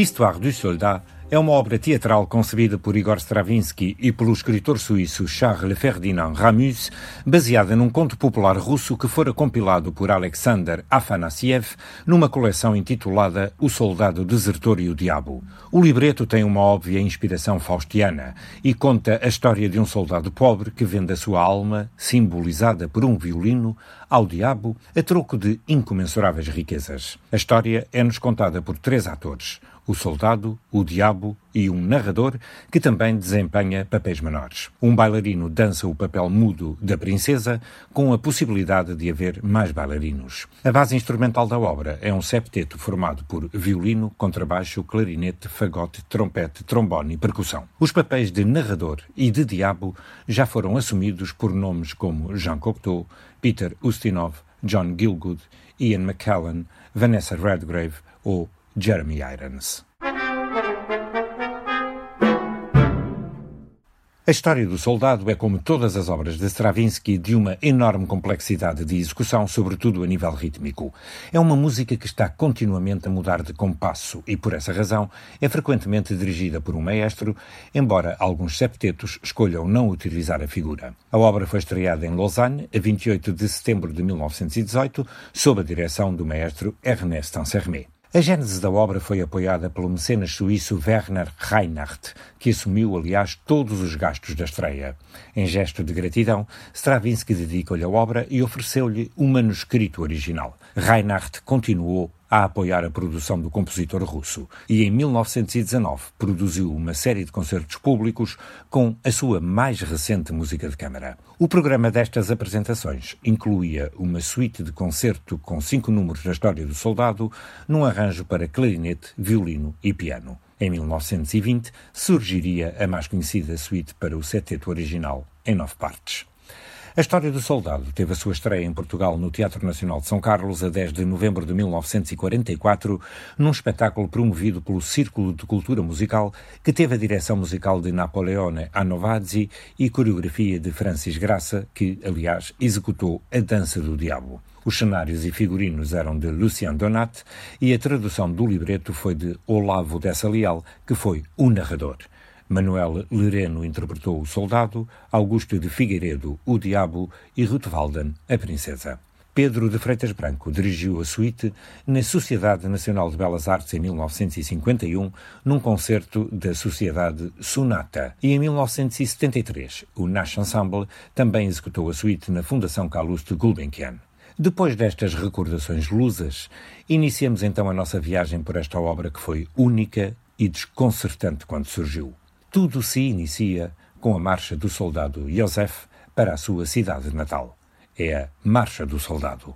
L'Histoire du Soldat é uma obra teatral concebida por Igor Stravinsky e pelo escritor suíço Charles Ferdinand Ramus, baseada num conto popular russo que fora compilado por Alexander Afanassiev numa coleção intitulada O Soldado Desertor e o Diabo. O libreto tem uma óbvia inspiração faustiana e conta a história de um soldado pobre que vende a sua alma, simbolizada por um violino, ao diabo a troco de incomensuráveis riquezas. A história é-nos contada por três atores o soldado, o diabo e um narrador que também desempenha papéis menores. Um bailarino dança o papel mudo da princesa, com a possibilidade de haver mais bailarinos. A base instrumental da obra é um septeto formado por violino, contrabaixo, clarinete, fagote, trompete, trombone e percussão. Os papéis de narrador e de diabo já foram assumidos por nomes como Jean Cocteau, Peter Ustinov, John Gilgood, Ian McKellen, Vanessa Redgrave ou Jeremy Irons. A história do soldado é, como todas as obras de Stravinsky, de uma enorme complexidade de execução, sobretudo a nível rítmico. É uma música que está continuamente a mudar de compasso e, por essa razão, é frequentemente dirigida por um maestro, embora alguns septetos escolham não utilizar a figura. A obra foi estreada em Lausanne, a 28 de setembro de 1918, sob a direção do maestro Ernest Ansermet. A gênese da obra foi apoiada pelo mecenas suíço Werner Reinhardt, que assumiu, aliás, todos os gastos da estreia. Em gesto de gratidão, Stravinsky dedica-lhe a obra e ofereceu-lhe um manuscrito original. Reinhardt continuou a apoiar a produção do compositor russo e, em 1919, produziu uma série de concertos públicos com a sua mais recente música de câmara. O programa destas apresentações incluía uma suíte de concerto com cinco números da história do soldado, num arranjo para clarinete, violino e piano. Em 1920, surgiria a mais conhecida suíte para o seteto original, em nove partes. A história do soldado teve a sua estreia em Portugal no Teatro Nacional de São Carlos a 10 de novembro de 1944, num espetáculo promovido pelo Círculo de Cultura Musical, que teve a direção musical de Napoleone Anovazzi e coreografia de Francis Graça, que, aliás, executou A Dança do Diabo. Os cenários e figurinos eram de Lucien Donat e a tradução do libreto foi de Olavo Dessa que foi o narrador. Manuel Lereno interpretou o soldado, Augusto de Figueiredo o diabo e Ruth Walden a princesa. Pedro de Freitas Branco dirigiu a suíte na Sociedade Nacional de Belas Artes em 1951, num concerto da Sociedade Sonata. E em 1973, o Nash Ensemble também executou a suíte na Fundação Calouste Gulbenkian. Depois destas recordações lusas, iniciamos então a nossa viagem por esta obra que foi única e desconcertante quando surgiu. Tudo se inicia com a marcha do soldado Josef para a sua cidade natal. É a Marcha do Soldado.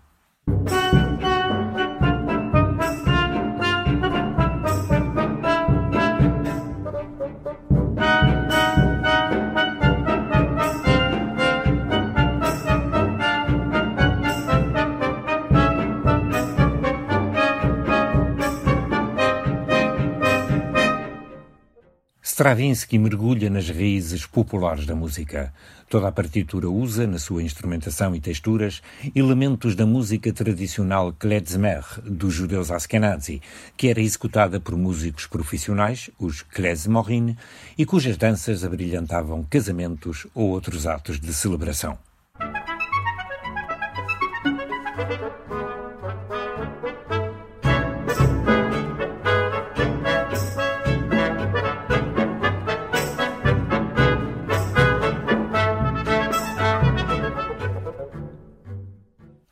Stravinsky mergulha nas raízes populares da música. Toda a partitura usa, na sua instrumentação e texturas, elementos da música tradicional klezmer dos judeus Askenazi, que era executada por músicos profissionais, os klezmorim, e cujas danças abrilhantavam casamentos ou outros atos de celebração.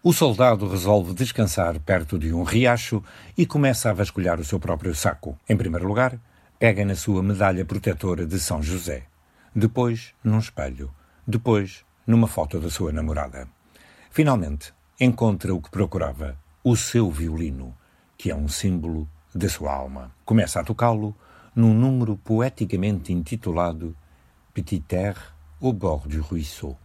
O soldado resolve descansar perto de um riacho e começa a vasculhar o seu próprio saco. Em primeiro lugar, pega na sua medalha protetora de São José. Depois, num espelho. Depois, numa foto da sua namorada. Finalmente, encontra o que procurava: o seu violino, que é um símbolo da sua alma. Começa a tocá-lo num número poeticamente intitulado Petit Air au bord du ruisseau.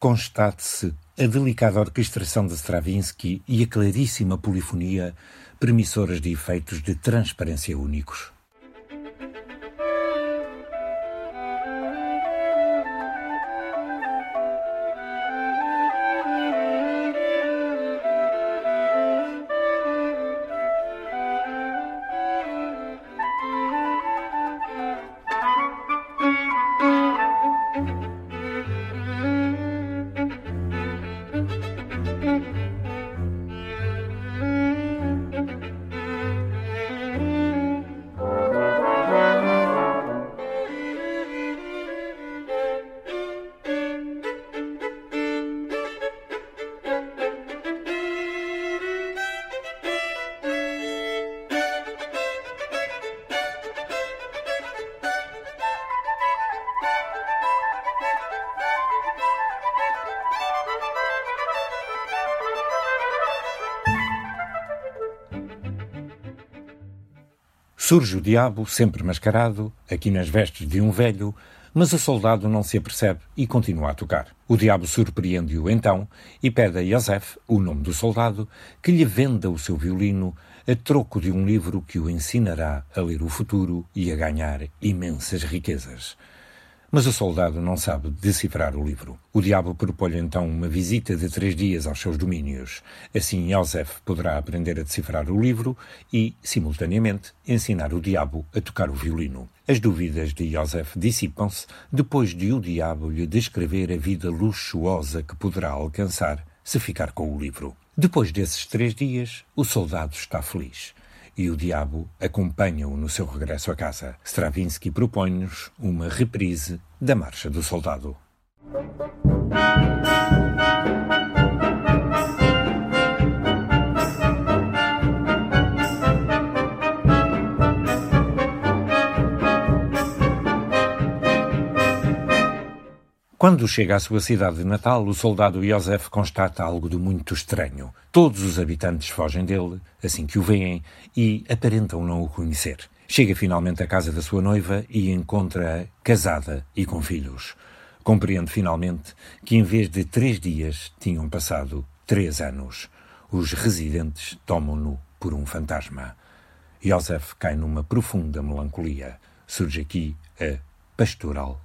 Constate-se a delicada orquestração de Stravinsky e a claríssima polifonia, premissoras de efeitos de transparência únicos. Surge o diabo, sempre mascarado, aqui nas vestes de um velho, mas o soldado não se apercebe e continua a tocar. O diabo surpreende-o então e pede a Joseph, o nome do soldado, que lhe venda o seu violino a troco de um livro que o ensinará a ler o futuro e a ganhar imensas riquezas. Mas o soldado não sabe decifrar o livro. O diabo propõe então uma visita de três dias aos seus domínios. Assim, Joseph poderá aprender a decifrar o livro e, simultaneamente, ensinar o diabo a tocar o violino. As dúvidas de Joseph dissipam-se depois de o diabo lhe descrever a vida luxuosa que poderá alcançar se ficar com o livro. Depois desses três dias, o soldado está feliz e o diabo acompanha-o no seu regresso a casa. Stravinsky propõe-nos uma reprise da Marcha do Soldado. Quando chega à sua cidade de Natal, o soldado Joseph constata algo de muito estranho. Todos os habitantes fogem dele, assim que o veem, e aparentam não o conhecer. Chega finalmente à casa da sua noiva e encontra-a casada e com filhos. Compreende finalmente que em vez de três dias tinham passado três anos. Os residentes tomam-no por um fantasma. Joseph cai numa profunda melancolia. Surge aqui a pastoral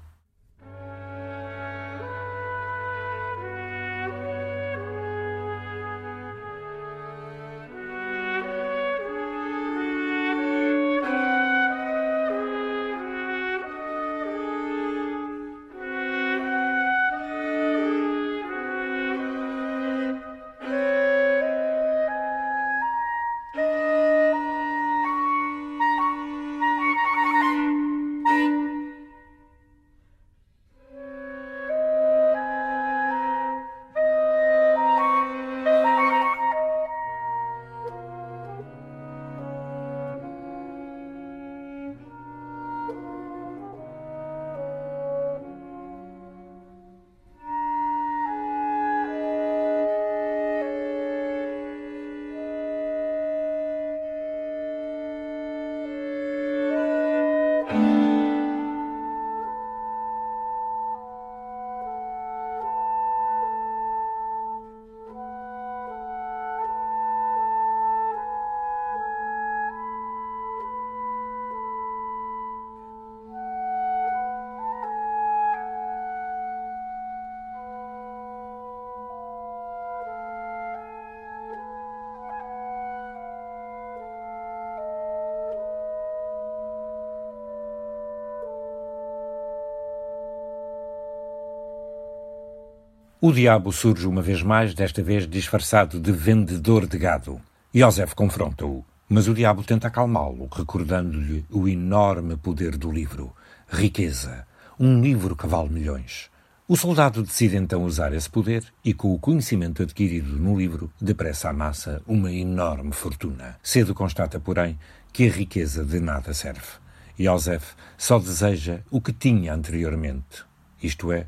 O diabo surge uma vez mais, desta vez disfarçado de vendedor de gado. Joseph confronta-o, mas o diabo tenta acalmá-lo, recordando-lhe o enorme poder do livro. Riqueza. Um livro que vale milhões. O soldado decide então usar esse poder e, com o conhecimento adquirido no livro, depressa amassa uma enorme fortuna. Cedo constata, porém, que a riqueza de nada serve. Joseph só deseja o que tinha anteriormente, isto é,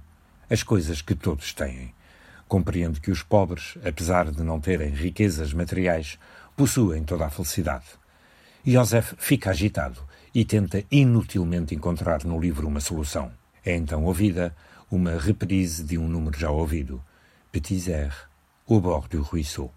as coisas que todos têm. Compreende que os pobres, apesar de não terem riquezas materiais, possuem toda a felicidade. Joseph fica agitado e tenta inutilmente encontrar no livro uma solução. É então ouvida uma reprise de um número já ouvido, Petits airs, au bord du ruisseau.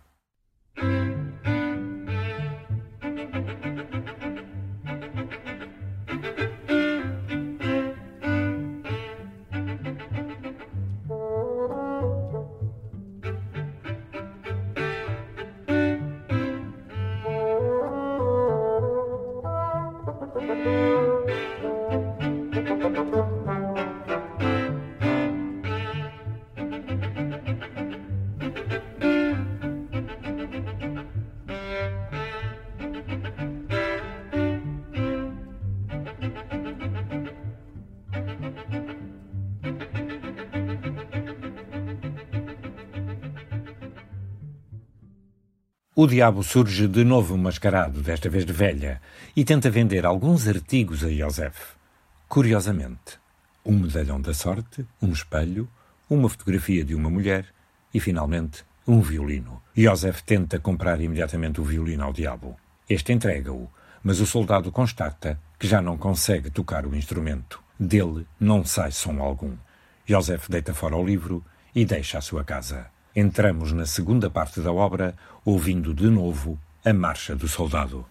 O diabo surge de novo mascarado, desta vez de velha, e tenta vender alguns artigos a Joseph. Curiosamente, um medalhão da sorte, um espelho, uma fotografia de uma mulher e, finalmente, um violino. Joseph tenta comprar imediatamente o violino ao diabo. Este entrega-o, mas o soldado constata que já não consegue tocar o instrumento. Dele não sai som algum. Joseph deita fora o livro e deixa a sua casa. Entramos na segunda parte da obra, ouvindo de novo a Marcha do Soldado.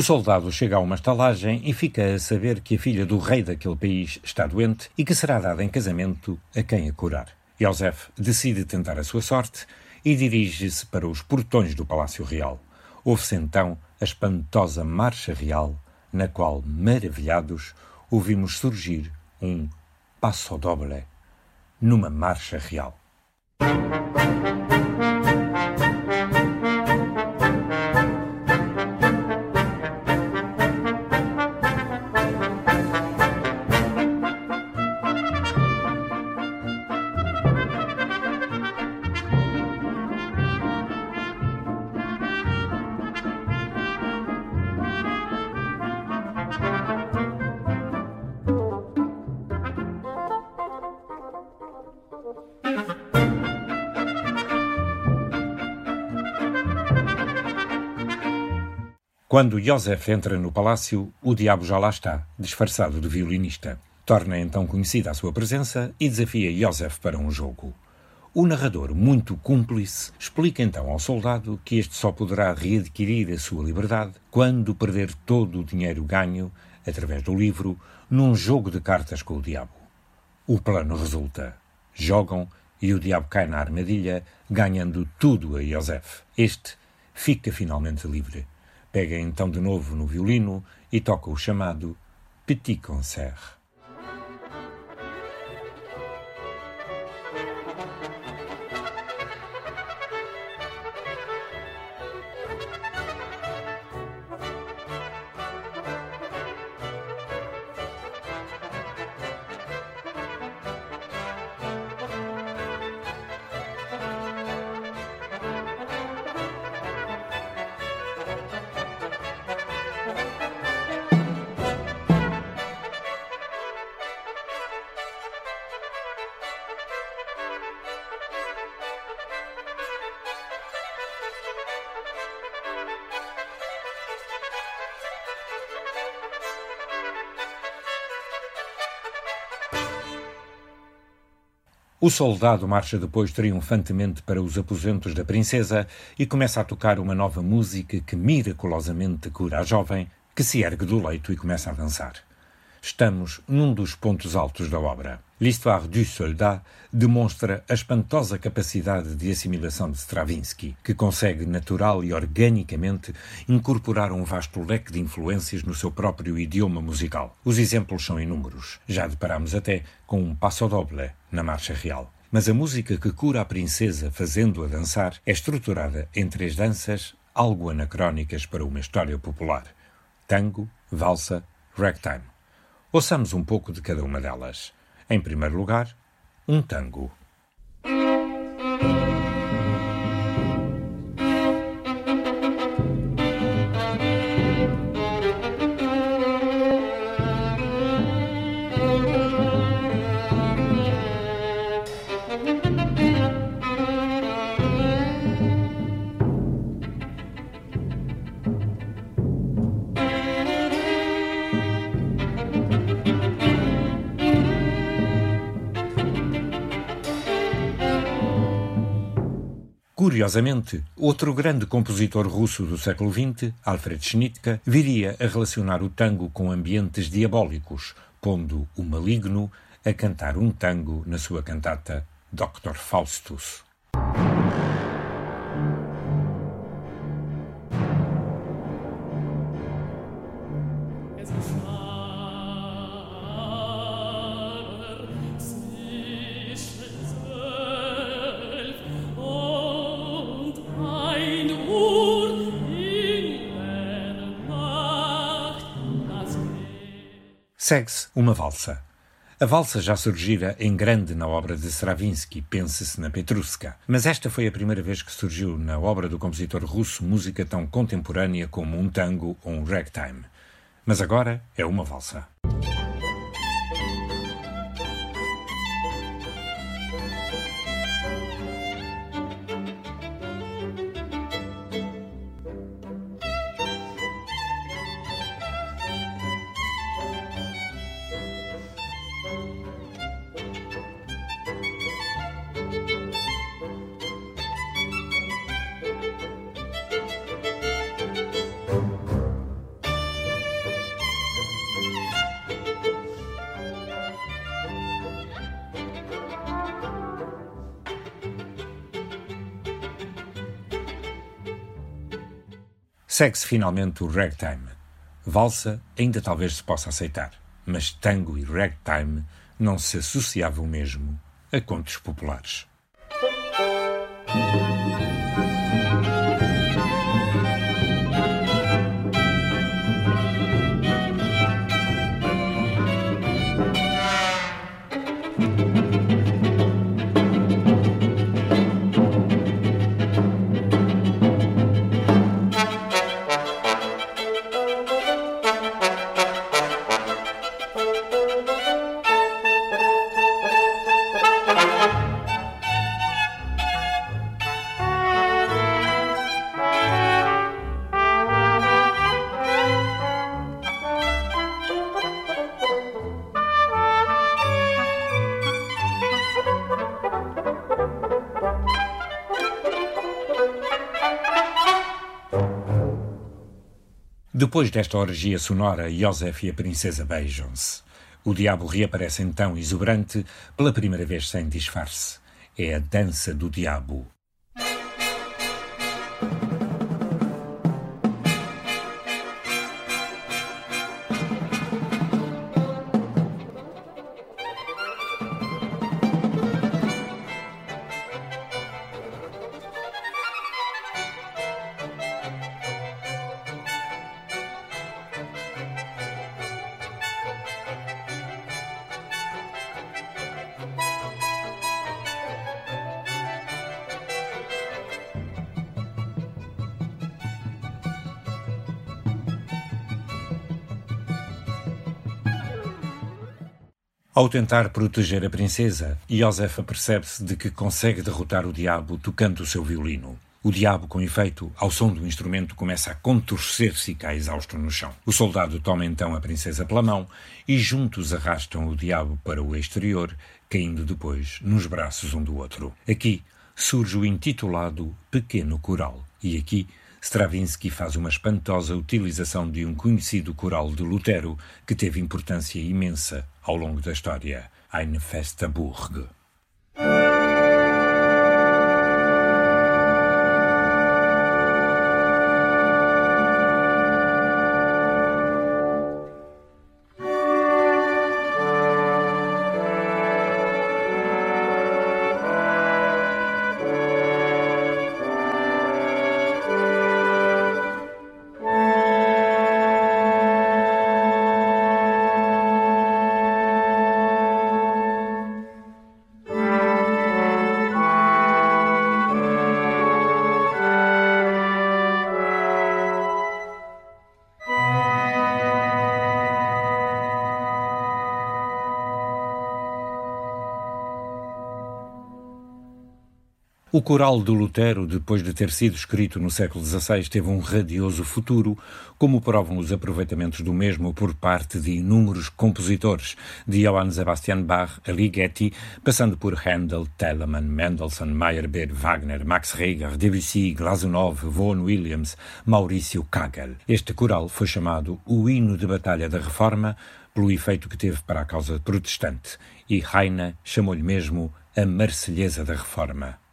O soldado chega a uma estalagem e fica a saber que a filha do rei daquele país está doente e que será dada em casamento a quem a curar. Joseph decide tentar a sua sorte e dirige-se para os portões do Palácio Real. Ouve-se então a espantosa marcha real, na qual, maravilhados, ouvimos surgir um passo doble numa marcha real. Quando Joseph entra no palácio, o diabo já lá está, disfarçado de violinista. Torna então conhecida a sua presença e desafia Joseph para um jogo. O narrador, muito cúmplice, explica então ao soldado que este só poderá readquirir a sua liberdade quando perder todo o dinheiro ganho, através do livro, num jogo de cartas com o diabo. O plano resulta. Jogam e o diabo cai na armadilha, ganhando tudo a Joseph. Este fica finalmente livre. Pega então de novo no violino e toca o chamado Petit Concert. O soldado marcha depois triunfantemente para os aposentos da princesa e começa a tocar uma nova música que miraculosamente cura a jovem, que se ergue do leito e começa a dançar. Estamos num dos pontos altos da obra. L'Histoire du Soldat demonstra a espantosa capacidade de assimilação de Stravinsky, que consegue natural e organicamente incorporar um vasto leque de influências no seu próprio idioma musical. Os exemplos são inúmeros. Já deparamos até com um passo doble na marcha real. mas a música que cura a princesa fazendo-a dançar é estruturada em três danças algo anacrónicas para uma história popular: tango, valsa, ragtime. Ouçamos um pouco de cada uma delas. Em primeiro lugar, um tango. Curiosamente, outro grande compositor russo do século XX, Alfred Schnittke, viria a relacionar o tango com ambientes diabólicos, pondo o maligno a cantar um tango na sua cantata Dr. Faustus. Segue-se uma valsa. A valsa já surgira em grande na obra de Stravinsky, pense-se na Petruska, mas esta foi a primeira vez que surgiu na obra do compositor russo música tão contemporânea como um tango ou um ragtime. Mas agora é uma valsa. Segue-se finalmente o ragtime. Valsa ainda talvez se possa aceitar, mas tango e ragtime não se associavam mesmo a contos populares. Depois desta orgia sonora, Joseph e a princesa beijam-se. O diabo reaparece então exuberante, pela primeira vez sem disfarce. É a dança do diabo. Ao tentar proteger a princesa, Josefa percebe-se de que consegue derrotar o diabo tocando o seu violino. O diabo, com efeito, ao som do instrumento, começa a contorcer-se e cai exausto no chão. O soldado toma então a princesa pela mão e juntos arrastam o diabo para o exterior, caindo depois nos braços um do outro. Aqui surge o intitulado Pequeno Coral, e aqui Stravinsky faz uma espantosa utilização de um conhecido coral de Lutero que teve importância imensa ao longo da história, Eine Feste Burg. O coral de Lutero, depois de ter sido escrito no século XVI, teve um radioso futuro, como provam os aproveitamentos do mesmo por parte de inúmeros compositores, de Johann Sebastian Bach a Ligeti, passando por Handel, Telemann, Mendelssohn, Meyerbeer, Wagner, Max Reger, Debussy, Glazunov, Vaughan Williams, Maurício Kagel. Este coral foi chamado o hino de batalha da Reforma pelo efeito que teve para a causa protestante, e Heine chamou-lhe mesmo a Marselhesa da Reforma.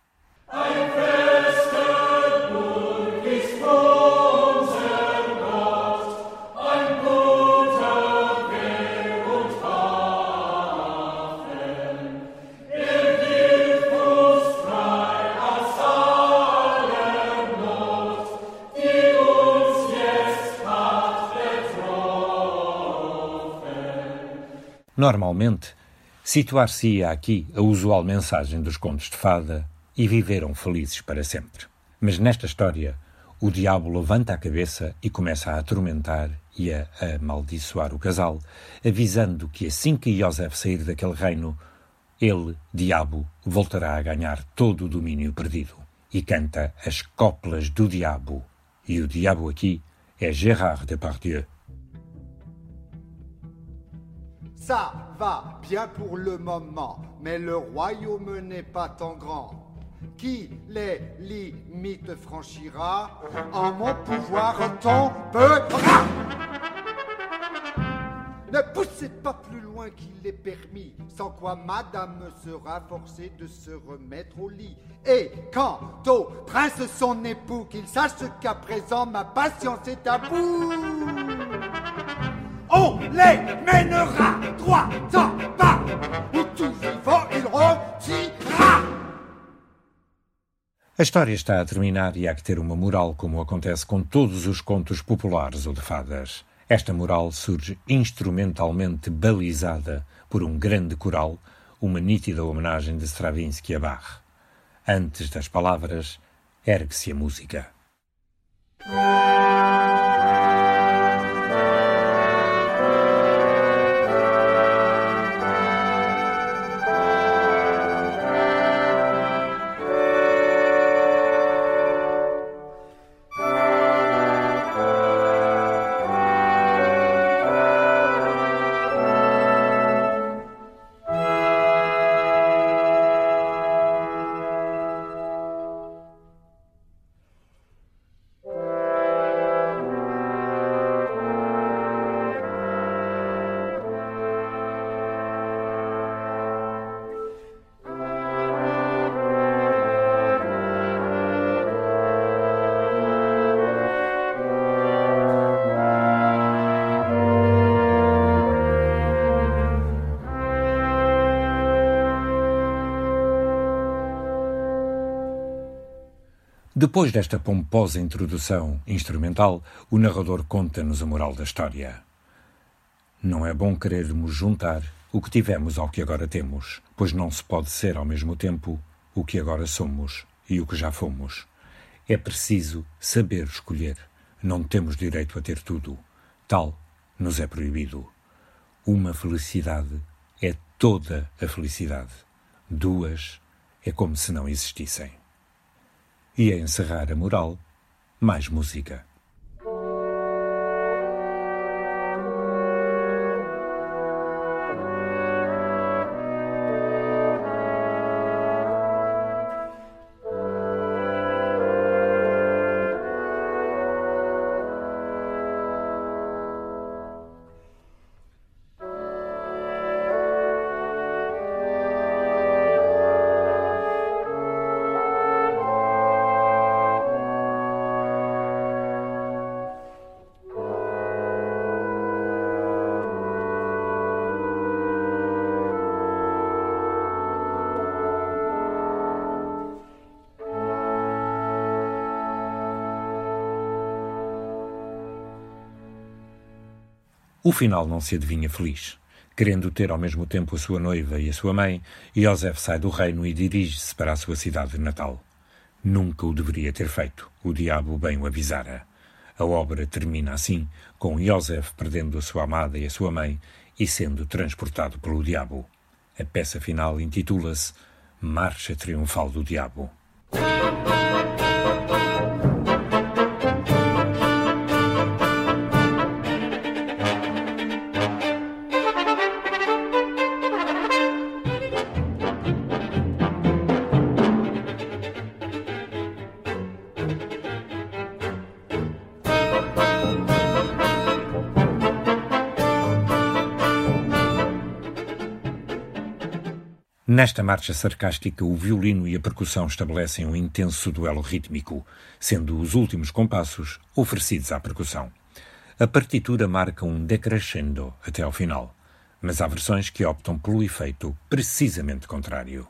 Normalmente, situar-se-ia aqui a usual mensagem dos contos de fada e viveram felizes para sempre. Mas nesta história, o diabo levanta a cabeça e começa a atormentar e a amaldiçoar o casal, avisando que assim que Joseph sair daquele reino, ele, diabo, voltará a ganhar todo o domínio perdido. E canta as coplas do diabo. E o diabo aqui é Gérard Depardieu. Ça va bien pour le moment, mais le royaume n'est pas tant grand. Qui les limites franchira? En mon pouvoir tombera Ne poussez pas plus loin qu'il est permis, sans quoi madame sera forcée de se remettre au lit. Et quant au prince son époux, qu'il sache qu'à présent ma patience est à bout. On les mènera vivant il. A história está a terminar e há que ter uma moral, como acontece com todos os contos populares ou de fadas. Esta moral surge instrumentalmente balizada por um grande coral, uma nítida homenagem de Stravinsky a Bach. Antes das palavras, ergue-se a música. Depois desta pomposa introdução instrumental, o narrador conta-nos a moral da história. Não é bom querermos juntar o que tivemos ao que agora temos, pois não se pode ser ao mesmo tempo o que agora somos e o que já fomos. É preciso saber escolher. Não temos direito a ter tudo. Tal nos é proibido. Uma felicidade é toda a felicidade. Duas é como se não existissem e a encerrar a moral, mais música. O final não se adivinha feliz. Querendo ter ao mesmo tempo a sua noiva e a sua mãe, Joseph sai do reino e dirige-se para a sua cidade de natal. Nunca o deveria ter feito, o diabo bem o avisara. A obra termina assim, com Joseph perdendo a sua amada e a sua mãe e sendo transportado pelo diabo. A peça final intitula-se Marcha Triunfal do Diabo. Nesta marcha sarcástica, o violino e a percussão estabelecem um intenso duelo rítmico, sendo os últimos compassos oferecidos à percussão. A partitura marca um decrescendo até ao final, mas há versões que optam pelo efeito precisamente contrário.